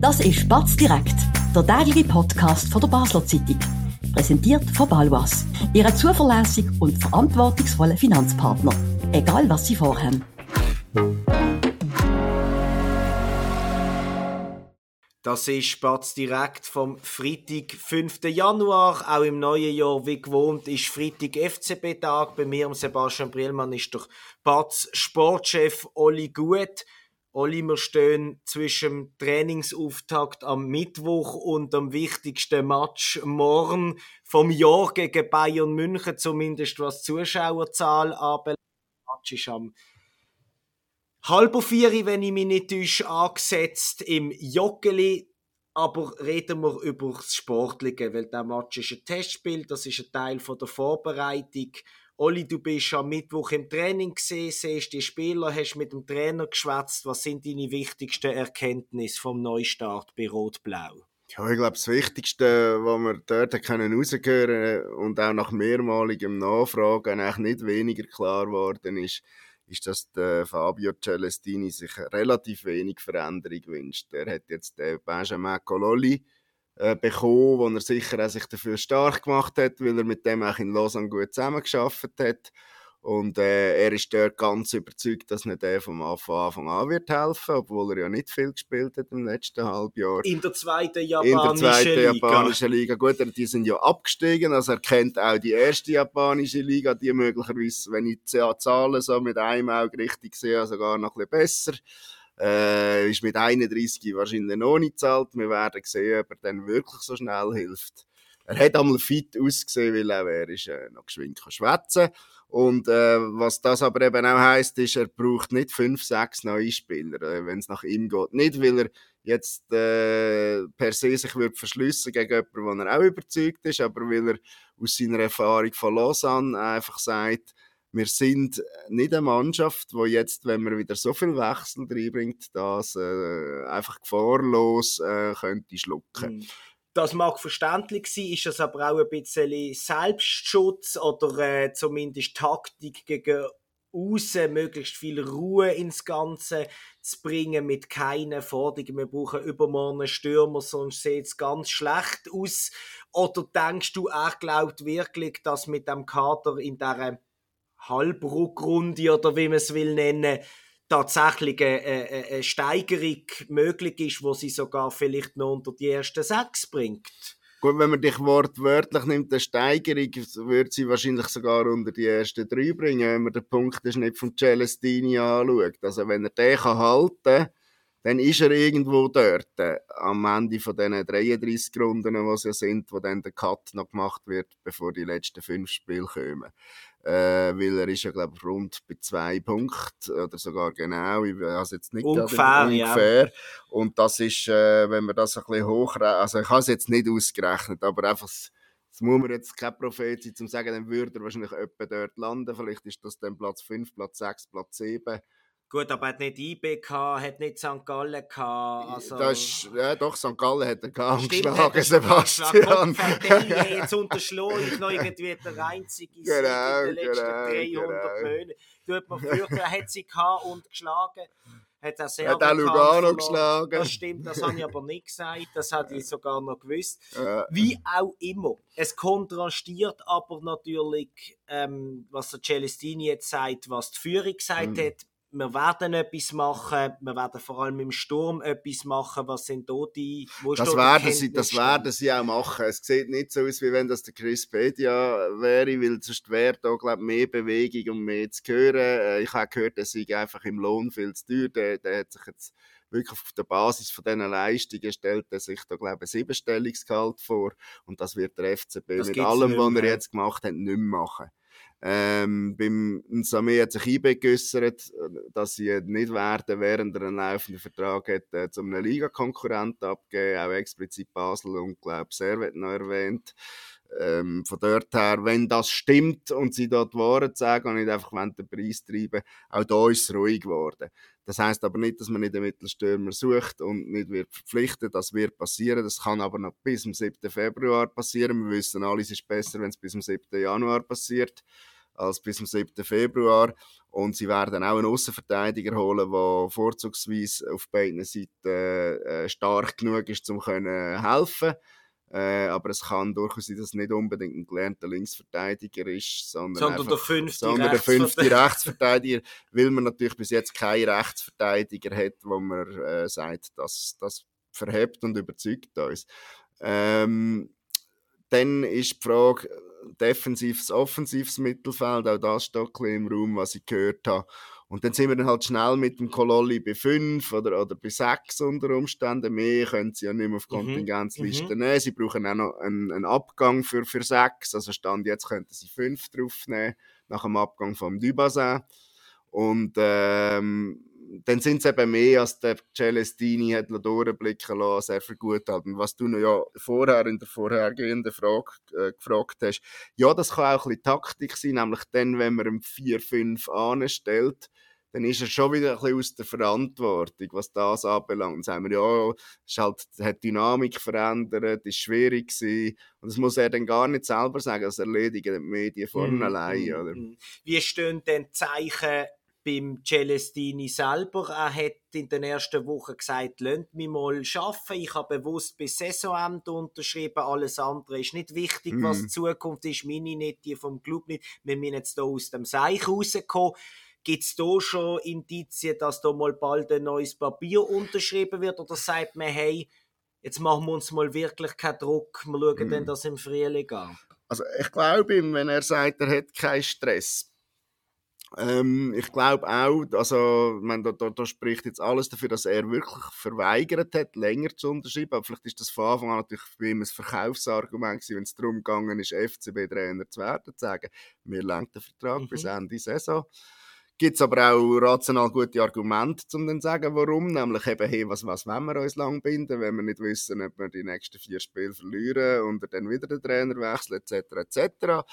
Das ist Batz direkt, der tägliche Podcast von der Basler Zeitung. Präsentiert von Balwas, Ihrem zuverlässigen und verantwortungsvollen Finanzpartner. Egal was Sie vorhaben. Das ist Spatz direkt vom Freitag, 5. Januar. Auch im neuen Jahr, wie gewohnt, ist Freitag FCB-Tag. Bei mir, Sebastian Brillmann, ist der Batz Sportchef Olli Gut. Olli, wir stehen zwischen Trainingsauftakt am Mittwoch und dem wichtigsten Match morgen vom Jahr gegen Bayern München, zumindest was Zuschauerzahl anbelangt. Der Match ist am halber vier, wenn ich mich nicht täusche, angesetzt im Joggeli. Aber reden wir über das Sportliche, weil der Match ist ein Testspiel, das ist ein Teil der Vorbereitung. Olli, du bist am Mittwoch im Training gesehen, siehst die Spieler, hast mit dem Trainer geschwätzt. Was sind deine wichtigsten Erkenntnisse vom Neustart bei Rot-Blau? Ja, ich glaube, das Wichtigste, was wir dort können rausgehören und auch nach mehrmaligem Nachfragen eigentlich nicht weniger klar geworden ist, ist, dass Fabio Celestini sich relativ wenig Veränderung wünscht. Er hat jetzt den Benjamin Cololli äh, bekommen, wo er sicher auch sich dafür stark gemacht hat, weil er mit dem auch in Lausanne gut zusammengearbeitet hat. Und äh, er ist dort ganz überzeugt, dass nicht er vom Anfang an wird helfen, obwohl er ja nicht viel gespielt hat im letzten Halbjahr. In der zweiten japanischen In der zweiten Liga. japanischen Liga. Gut, die sind ja abgestiegen, also er kennt auch die erste japanische Liga, die möglicherweise, wenn ich die Zahlen so mit einem Auge richtig sehe, sogar noch ein bisschen besser. Äh, ist mit 31 wahrscheinlich noch nicht zahlt. Wir werden sehen, ob er dann wirklich so schnell hilft. Er hat einmal fit ausgesehen, weil er, ist äh, noch geschwind kann schwätzen und äh, was das aber eben auch heisst, ist, er braucht nicht fünf, sechs neue Spieler, äh, wenn es nach ihm geht. Nicht, weil er jetzt äh, per se sich wird verschliessen gegen jemanden, wo er auch überzeugt ist, aber weil er aus seiner Erfahrung von Lausanne einfach sagt, wir sind nicht eine Mannschaft, wo jetzt, wenn man wieder so viel Wechsel reinbringt, das äh, einfach gefahrlos äh, könnte schlucken. Mhm. Das mag verständlich sein, ist das aber auch ein bisschen Selbstschutz oder äh, zumindest Taktik gegen außen möglichst viel Ruhe ins Ganze zu bringen mit keinen Forderungen. Wir brauchen übermorgen einen Stürmer, sonst sieht es ganz schlecht aus. Oder denkst du, er glaubt wirklich, dass mit dem Kader in dieser Halbrückrunde oder wie man es will nennen, tatsächlich eine, eine, Steigerung möglich ist, wo sie sogar vielleicht noch unter die ersten sechs bringt. Gut, wenn man dich wortwörtlich nimmt, eine Steigerung, würde sie wahrscheinlich sogar unter die ersten drei bringen, wenn man den Punkt nicht von Celestini anschaut. Also wenn er den kann halten kann, dann ist er irgendwo dort, äh, am Ende von diesen 33 Runden, die es ja sind, wo dann der Cut noch gemacht wird, bevor die letzten fünf Spiele kommen äh, weil er ist ja glaube ich rund bei zwei Punkten oder sogar genau, ich weiß jetzt nicht ungefähr, ungefähr. Ja. und das ist, äh, wenn man das ein bisschen hochrechnet, also ich habe es jetzt nicht ausgerechnet, aber einfach das muss man jetzt kein Prophet sein, um zu sagen, dann würde er wahrscheinlich etwa dort landen. Vielleicht ist das dann Platz 5, Platz 6, Platz 7. Gut, aber er hat nicht IB gehabt, hat nicht St. Gallen gehabt. Also... Das ist, ja, doch, St. Gallen hat er gehabt geschlagen, Sebastian. Sebastian. jetzt unterschlagen ich noch irgendwie der einzige genau, in den letzten genau, 300 genau. Monaten. Tut man fürchten, er hat sie gehabt und geschlagen. Hat er sehr Hat auch Lugano geschlagen. Das stimmt, das habe ich aber nicht gesagt. Das hätte ich sogar noch gewusst. Ja. Wie auch immer. Es kontrastiert aber natürlich, ähm, was der Celestini jetzt sagt, was die Führung gesagt Mhm. hat. Wir werden etwas machen, wir werden vor allem im Sturm etwas machen. Was sind da die, wo ist Das werden, sie, das werden sie auch machen. Es sieht nicht so aus, wie wenn das der Chris Pedia wäre, weil sonst wäre da, glaube ich, mehr Bewegung und mehr zu hören. Äh, Ich habe gehört, er sei einfach im Lohn viel zu teuer. Der, der hat sich jetzt wirklich auf der Basis von diesen Leistungen stellt er sich da, glaube ich, ein Siebenstellungsgehalt vor. Und das wird der FCB Das mit allem, was er jetzt gemacht hat, nicht mehr machen. Ähm, beim Samé hat sich IB geäussert, dass sie nicht werden, während er einen laufenden Vertrag hat, äh, zu einem Ligakonkurrenten abgeben, auch explizit Basel und glaube Servet noch erwähnt. Ähm, von dort her, wenn das stimmt und sie dort Wahrheit sagen und nicht einfach den Preis treiben, auch da ist es ruhig geworden. Das heißt aber nicht, dass man nicht einen Mittelstürmer sucht und nicht wird verpflichtet. Das wird passieren. Das kann aber noch bis zum 7. Februar passieren. Wir wissen alle, es ist besser, wenn es bis zum 7. Januar passiert als bis zum 7. Februar. Und sie werden auch einen Außenverteidiger holen, der vorzugsweise auf beiden Seiten äh, stark genug ist, um können helfen äh, aber es kann durchaus sein, dass es nicht unbedingt ein gelernter Linksverteidiger ist, sondern, sondern einfach, der fünfte, sondern der fünfte Rechtsverteidiger, weil man natürlich bis jetzt keinen Rechtsverteidiger hat, wo man äh, sagt, dass das verhebt und überzeugt uns. Ähm, dann ist die Frage, defensives, offensives Mittelfeld, auch das steht im Raum, was ich gehört habe. Und dann sind wir dann halt schnell mit dem Kololli bei 5 oder, oder bei 6 unter Umständen. Mehr können sie ja nicht mehr auf mhm, Kontingenzliste mhm. nehmen. Sie brauchen auch noch einen, einen Abgang für, für 6. Also Stand jetzt könnten sie 5 draufnehmen, nach dem Abgang vom Dubassin. Und ähm, dann sind es eben mehr, als der Celestini hat durchblicken lassen, sehr viel gut hat. Und was du noch ja vorher in der vorhergehenden Frage äh, gefragt hast, ja, das kann auch ein bisschen Taktik sein, nämlich dann, wenn man ihm 4-5 anstellt, dann ist er schon wieder ein bisschen aus der Verantwortung, was das anbelangt. Dann sagen wir, ja, es halt, hat die Dynamik verändert, ist schwierig gewesen. Und das muss er dann gar nicht selber sagen, das erledigen die Medien vorne mm, allein, mm, oder? Mhm. Wie stehen denn Zeichen beim Celestini selber. Er hat in den ersten Wochen gesagt, lasst mich mal arbeiten. Ich habe bewusst bis Saisonende unterschrieben. Alles andere ist nicht wichtig, mm. was die Zukunft ist. Meine nicht, die vom Club nicht. Wir müssen jetzt hier aus dem Seich rauskommen. Gibt es da schon Indizien, dass da mal bald ein neues Papier unterschrieben wird? Oder sagt man, hey, jetzt machen wir uns mal wirklich keinen Druck, wir schauen mm. dann das im Frühling an? Also ich glaube ihm, wenn er sagt, er hat keinen Stress, ähm, ich glaube auch, also, meine, da, da, da, spricht jetzt alles dafür, dass er wirklich verweigert hat, länger zu unterschreiben. Aber vielleicht ist das von Anfang an natürlich bei ihm ein Verkaufsargument gewesen, wenn es darum gegangen ist, FCB-Trainer zu werden, zu sagen, wir lenken den Vertrag mhm. bis Ende Saison. Gibt es aber auch rational gute Argumente, um dann zu sagen, warum. Nämlich eben, hey, was, was wollen wir uns lang binden, wenn wir nicht wissen, ob wir die nächsten vier Spiele verlieren und dann wieder den Trainer wechseln, etc., etc.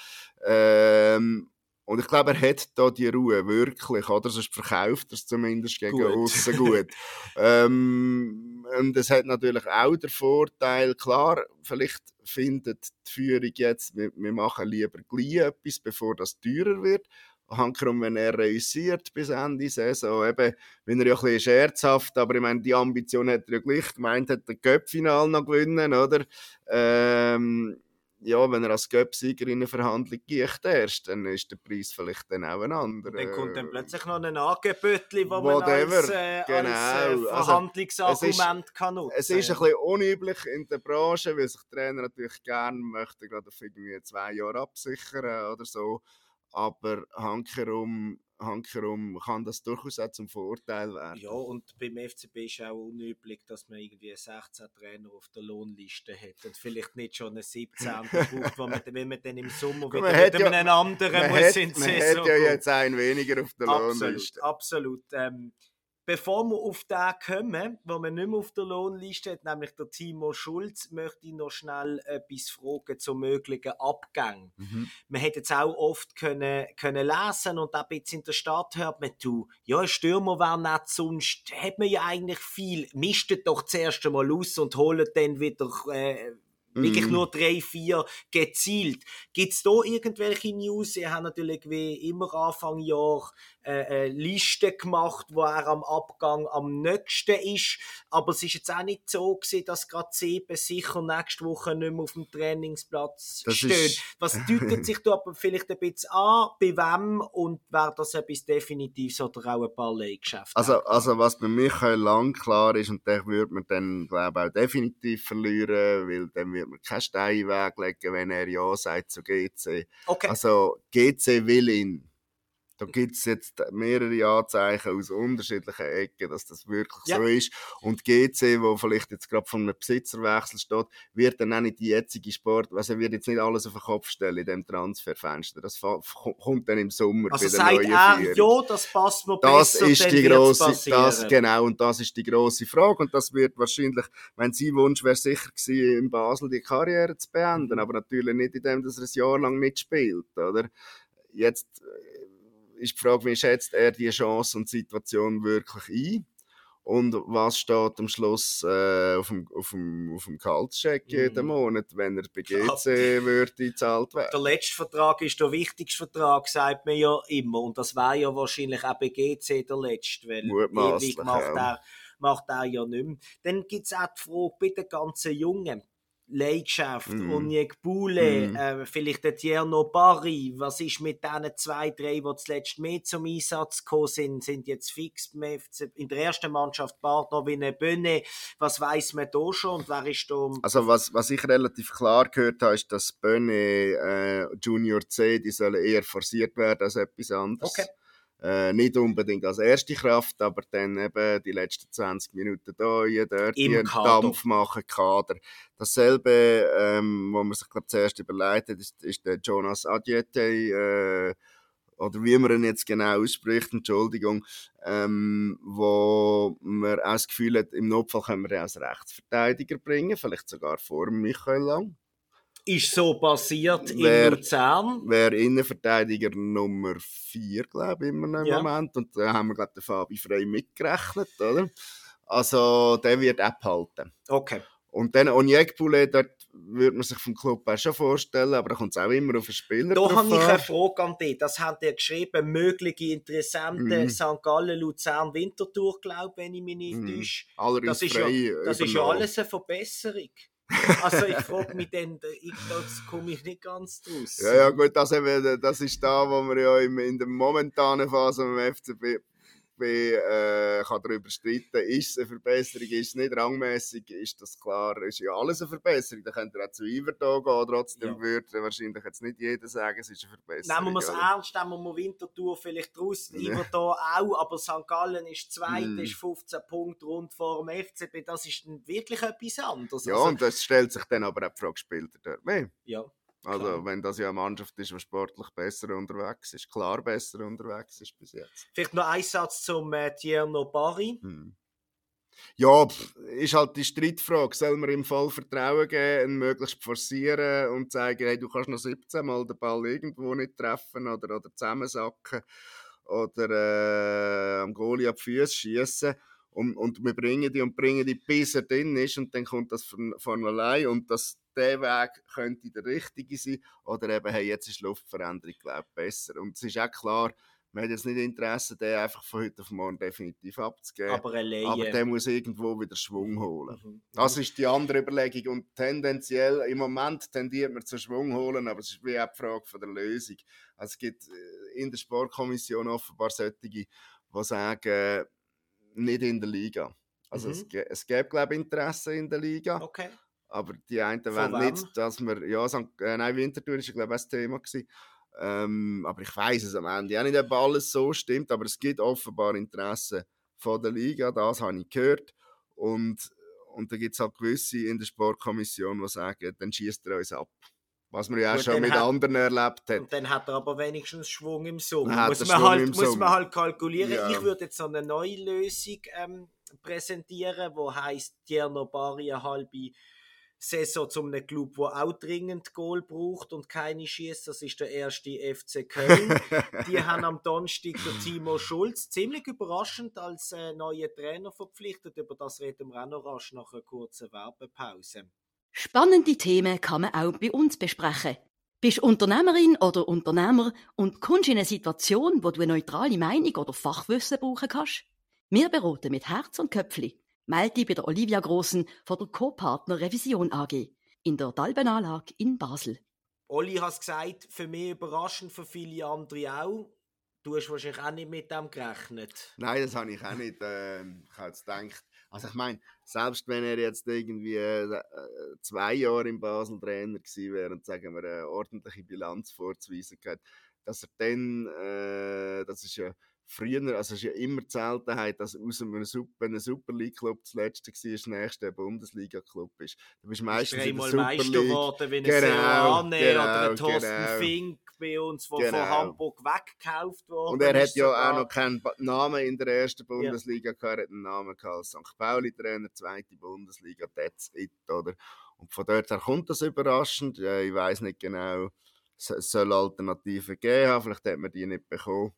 Ähm, und ich glaube, er hat da die Ruhe, wirklich, oder? Sonst verkauft er es zumindest gegen außen gut. ähm, und es hat natürlich auch den Vorteil, klar, vielleicht findet die Führung jetzt, wir, wir machen lieber gleich etwas, bevor das teurer wird. Hankerum, wenn er reüssiert bis Ende Saison, eben, wenn er ja ein bisschen scherzhaft, aber ich meine, die Ambition hat er ja gleich gemeint, hat der Göppfinal noch gewinnen, oder? Ähm, ja, wenn er als Göpsieger in eine Verhandlung geht erst, dann ist der Preis vielleicht dann auch ein anderer. Dann kommt dann plötzlich noch ein Angebötchen, das man als, äh, genau. als äh, Verhandlungsargument also, kann nutzen. Es ist ein bisschen unüblich in der Branche, weil sich Trainer natürlich gerne möchten, gerade auf irgendwie zwei Jahre absichern oder so. Aber hankerum hankerum kann das durchaus auch zum Vorteil werden. Ja, und beim FCB ist auch unüblich, dass man irgendwie 16 Trainer auf der Lohnliste hat und vielleicht nicht schon einen 17. braucht, man, wenn man dann im Sommer wieder mit ja, einem anderen muss hat, in die Man hat ja jetzt einen weniger auf der absolut, Lohnliste. Absolut, ähm, Bevor wir auf den kommen, wo wir nicht mehr auf der Lohnliste hat, nämlich der Timo Schulz, möchte ich noch schnell etwas fragen zu möglichen Abgängen. Mhm. Man hätte jetzt auch oft können, können lesen und auch ein bisschen in der Stadt hört man, du, ja, ein Stürmer wäre nicht, sonst hat man ja eigentlich viel, mischt doch zuerst einmal aus und holt dann wieder äh, Wirklich mm. nur drei, vier gezielt. Gibt es da irgendwelche News? Ihr habt natürlich wie immer Anfang Jahr äh, äh, Liste gemacht, wo er am Abgang am nächsten ist. Aber es ist jetzt auch nicht so gewesen, dass gerade sieben sicher nächste Woche nicht mehr auf dem Trainingsplatz das stehen. Was deutet sich da aber vielleicht ein bisschen an? Bei wem? Und wäre das etwas Definitives oder auch ein paar Leihgeschäfte? Also, also was bei Michael lang klar ist, und den würde man dann, glaube ich, auch definitiv verlieren, weil dann wird man keinen Stein weglegen, wenn er Ja sagt zu GC. Okay. Also GC will ihn. Da gibt es jetzt mehrere Anzeichen aus unterschiedlichen Ecken, dass das wirklich ja. so ist. Und GC, wo vielleicht jetzt gerade von einem Besitzerwechsel steht, wird dann auch nicht die jetzige Sport, also wird jetzt nicht alles auf den Kopf stellen in dem Transferfenster. Das kommt dann im Sommer also bei der neuen er, ja, das passt mir das besser, ist die grosse, das Genau, und das ist die grosse Frage. Und das wird wahrscheinlich, wenn sein Wunsch wäre sicher gewesen, in Basel die Karriere zu beenden, mhm. aber natürlich nicht in dem, dass er ein Jahr lang nicht spielt, oder? Jetzt ist die Frage, wie schätzt er die Chance und Situation wirklich ein? und was steht am Schluss äh, auf, dem, auf, dem, auf dem Gehaltscheck mm. jeden. Monat, wenn er bei GC ja. würde gezahlt werden. Der letzte Vertrag ist der wichtigste Vertrag, sagt man ja immer. Und das wäre ja wahrscheinlich auch bei GC der letzte, weil ewig macht, ja. er, macht er ja nicht mehr. Dann gibt es auch die Frage bei den ganzen Jungen. Leidenschaft, mm. Onyek Bule, mm. äh, vielleicht der Tierno Barry. Was ist mit diesen zwei, drei, die zuletzt mehr zum Einsatz gekommen sind, sind jetzt fix in der ersten Mannschaft Partner wie eine Bönne. Was weiß man da schon und wer ist da? Also was, was ich relativ klar gehört habe, ist, dass Bönne äh, Junior C, die sollen eher forciert werden als etwas anderes. Okay. Äh, nicht unbedingt als erste Kraft, aber dann eben die letzten 20 Minuten da, hier, dort, hier Dampf machen, Kader. Dasselbe, ähm, wo man sich glaub, zuerst überlegt hat, ist, ist der Jonas Adjete, äh, oder wie man ihn jetzt genau ausspricht, Entschuldigung, ähm, wo man auch das Gefühl hat, im Notfall können wir ihn als Rechtsverteidiger bringen, vielleicht sogar vor Michael Lang ist so passiert wer, in Luzern. Wäre Innenverteidiger Nummer 4, glaube ich, immer im ja. Moment. Und da haben wir, glaube ich, Fabi Frey mitgerechnet, oder? Also, der wird abhalten. Okay. Und dann Onyekbule, dort würde man sich vom Club auch schon vorstellen, aber da kommt es auch immer auf den Spieler Da habe ich eine Frage an dich. Das haben ihr geschrieben, mögliche Interessenten mm. St. Gallen, Luzern, Winterthur, glaube ich, wenn ich mich nicht mm. täusche. Das, ist ja, das ist ja alles eine Verbesserung. Also ich frage mich dann, ich, das komme ich nicht ganz draus. Ja, ja gut, das, eben, das ist da, wo wir ja in der momentanen Phase am FCB äh, kann darüber streiten, ist es eine Verbesserung, ist es nicht rangmäßig, ist das klar, ist ja alles eine Verbesserung. Da könnt ihr auch zu Iverton gehen, trotzdem ja. würde wahrscheinlich jetzt nicht jeder sagen, es ist eine Verbesserung. Nehmen wir es ernst, nehmen wir Winterthur vielleicht raus, ja. Iverton auch, aber St. Gallen ist zweit, mm. ist 15 Punkte rund vor dem FCB, das ist wirklich etwas anderes. Ja, also, und das stellt sich dann aber auch die Frage, spielt er dort mehr? Ja. Also, Klar. wenn das ja eine Mannschaft ist, die sportlich besser unterwegs ist, klar besser unterwegs ist bis jetzt. Vielleicht noch ein Satz zum äh, Tierno Barry. Hm. Ja, pff, ist halt die Streitfrage. Soll man ihm voll Vertrauen geben, möglichst forcieren und sagen, hey, du kannst noch 17 Mal den Ball irgendwo nicht treffen oder, oder zusammensacken oder äh, am Goalie ab Füße schießen und, und wir bringen die und bringen die, bis er drin ist und dann kommt das von, von allein und das, der Weg könnte der richtige sein oder eben, hey, jetzt ist Luftveränderung, glaube ich, besser. Und es ist auch klar, man hat jetzt nicht Interesse, den einfach von heute auf morgen definitiv abzugeben. Aber, aber der muss irgendwo wieder Schwung holen. Mhm. Das ist die andere Überlegung. Und tendenziell, im Moment tendiert man zu Schwung holen, aber es ist wie auch die Frage von der Lösung. Also es gibt äh, in der Sportkommission offenbar solche, die sagen, nicht in der Liga. Also mhm. es, es gäbe, glaube ich, Interesse in der Liga. Okay. Aber die einen wollen nicht, dass wir, ja, St. Äh, nein, Winterthur war, glaube ich, das Thema. Gewesen. Ähm, aber ich weiß es am Ende ja nicht, ob alles so stimmt, aber es gibt offenbar Interesse von der Liga, das habe ich gehört. Und, und da gibt es halt gewisse in der Sportkommission, die sagen, dann schießt er uns ab. Was man ja auch schon mit hat, anderen erlebt hat. Und dann hat er aber wenigstens Schwung im Sommer. Muss, man halt, muss man halt kalkulieren. Ja. Ich würde jetzt so eine neue Lösung ähm, präsentieren, die heisst, Tierno Bari eine halbe Saison zum einem Club, der auch dringend Goal braucht und keine schießt. Das ist der erste FC Köln. Die haben am Donnerstag der Timo Schulz ziemlich überraschend als äh, neuer Trainer verpflichtet. Über das reden wir auch noch rasch nach einer kurzen Werbepause. Spannende Themen kann man auch bei uns besprechen. Bist Unternehmerin oder Unternehmer und kommst in eine Situation, wo du eine neutrale Meinung oder Fachwissen brauchen kannst? Wir beraten mit Herz und Köpfli. Melde dich bei der Olivia Grossen von der Co-Partner Revision AG in der Dalbenanlage in Basel. Olli hat es gesagt, für mich überraschend, für viele andere auch. Du hast wahrscheinlich auch nicht mit dem gerechnet. Nein, das habe ich auch nicht. Äh, ich habe jetzt gedacht, also ich meine, selbst wenn er jetzt irgendwie äh, zwei Jahre in Basel Trainer gewesen wäre und sagen wir eine ordentliche Bilanz vorzuweisen hat, dass er dann, äh, das ist ja früher, also es ist ja immer die Seltenheit, dass aus einem Super, einem Super League Club das letzte war, das nächste Bundesliga Club ist. Du bist meistens in der Super Meister geworden, wie ein genau, Serrane genau, oder ein Thorsten genau. Fink bei uns, der genau. von Hamburg weggekauft wurde. Und er hat ja sogar. auch noch keinen Namen in der ersten Bundesliga ja. gehabt, er hat einen Namen gehabt als St. Pauli-Trainer, zweite Bundesliga, that's it, oder? Und von dort her kommt das überraschend. Ich weiß nicht genau, es soll Alternativen geben, vielleicht hat man die nicht bekommen.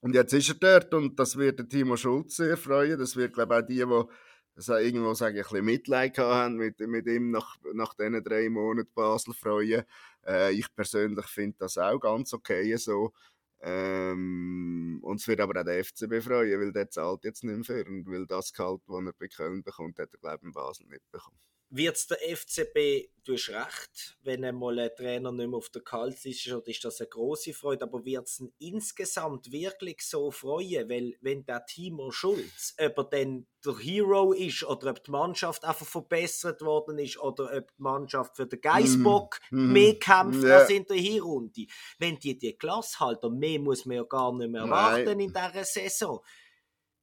Und jetzt ist er dort und das wird Timo Schulz sehr freuen. Das wird, glaube ich, auch die, die also irgendwo sage ich, ein bisschen Mitleid haben mit, mit ihm nach, nach diesen drei Monaten Basel freuen. Äh, ich persönlich finde das auch ganz okay so. Ähm, und es wird aber auch der FCB freuen, weil der zahlt jetzt nicht mehr für und weil das Gehalt, das er bei Köln bekommt, hat er, glaube ich, in Basel nicht bekommen wird es der FCB, du hast recht, wenn einmal ein Trainer nicht mehr auf der Kaltliste ist, ist das eine große Freude, aber wird es insgesamt wirklich so freuen, weil wenn der Timo Schulz, ob er dann der Hero ist oder ob die Mannschaft einfach verbessert worden ist oder ob die Mannschaft für den Geissbock mm, mehr kämpft yeah. als in der Hinrunde, wenn die die Klasse halten, mehr muss man ja gar nicht mehr erwarten in dieser Saison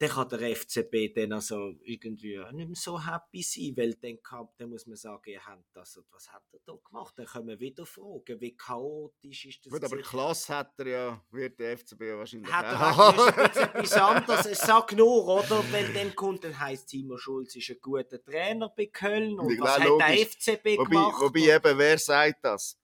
dann kann der FCB dann also irgendwie nicht mehr so happy sein, weil dann, kann, dann muss man sagen, ihr habt das und was hat er da gemacht? Dann können wir wieder fragen, wie chaotisch ist das? Gut, aber Klasse hat er ja, wird der FCB wahrscheinlich hat er. Hat etwas anderes, sag nur, oder? Wenn dann kommt, dann heisst Timo Schulz ist ein guter Trainer bei Köln und, was hat der FCB wobei, gemacht? Wobei eben, wer sagt das?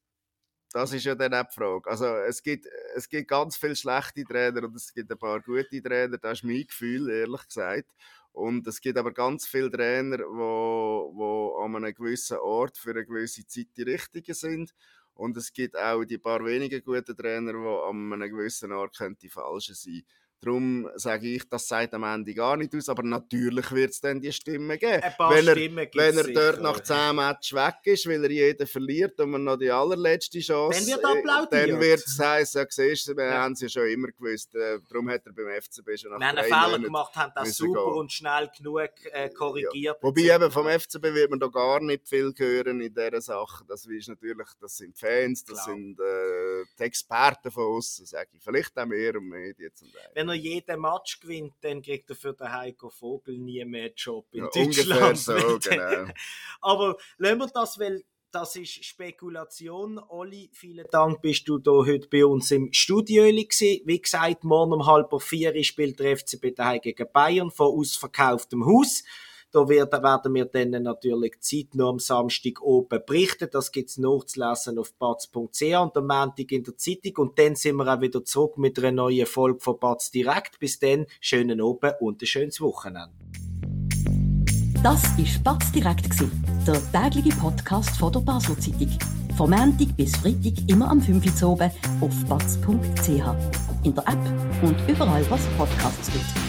Das ist ja dann auch die Frage. Also, es gibt, es gibt ganz viele schlechte Trainer und es gibt ein paar gute Trainer, das ist mein Gefühl, ehrlich gesagt. Und es gibt aber ganz viele Trainer, die wo, wo an einem gewissen Ort für eine gewisse Zeit die richtigen sind. Und es gibt auch die paar wenigen guten Trainer, die an einem gewissen Ort die falschen sein Darum sage ich, das sagt am Ende gar nicht aus, aber natürlich wird es dann die Stimmen geben. Ein paar wenn er, Stimmen wenn er dort nach 10 Matches weg ist, weil er jeden verliert und man noch die allerletzte Chance... Dann wird applaudiert. Dann wird es heißen, ja, siehst du, wir ja. haben es ja schon immer gewusst. Äh, darum hat er beim FCB schon nach haben einen Fehler gemacht, haben das super gehen. und schnell genug äh, korrigiert. Ja. Wobei eben vom FCB wird man da gar nicht viel hören in dieser Sache. Das ist natürlich, das sind Fans, das Klar. sind äh, die Experten von uns, sage ich. Vielleicht auch mehr und Medien zum Teil wenn er jeden Match gewinnt, dann kriegt er für den Heiko Vogel nie mehr einen Job in ja, Deutschland. So, genau. Aber lassen wir das, weil das ist Spekulation. Olli, vielen Dank, bist du da heute bei uns im Studio gewesen. Wie gesagt, morgen um halb vier spielt der FCB daheim gegen Bayern vor ausverkauftem Haus. Da werden, wir dann natürlich zeitnah am Samstag oben berichten. Das gibt's nachzulesen auf batz.ch und am Montag in der Zeitung. Und dann sind wir auch wieder zurück mit einer neuen Folge von Batz direkt. Bis dann, schönen Oben und ein schönes Wochenende. Das war Batz direkt, der tägliche Podcast von der Basel Zeitung. Von Montag bis Freitag immer am 5 Uhr oben auf batz.ch. In der App und überall, was Podcasts gibt.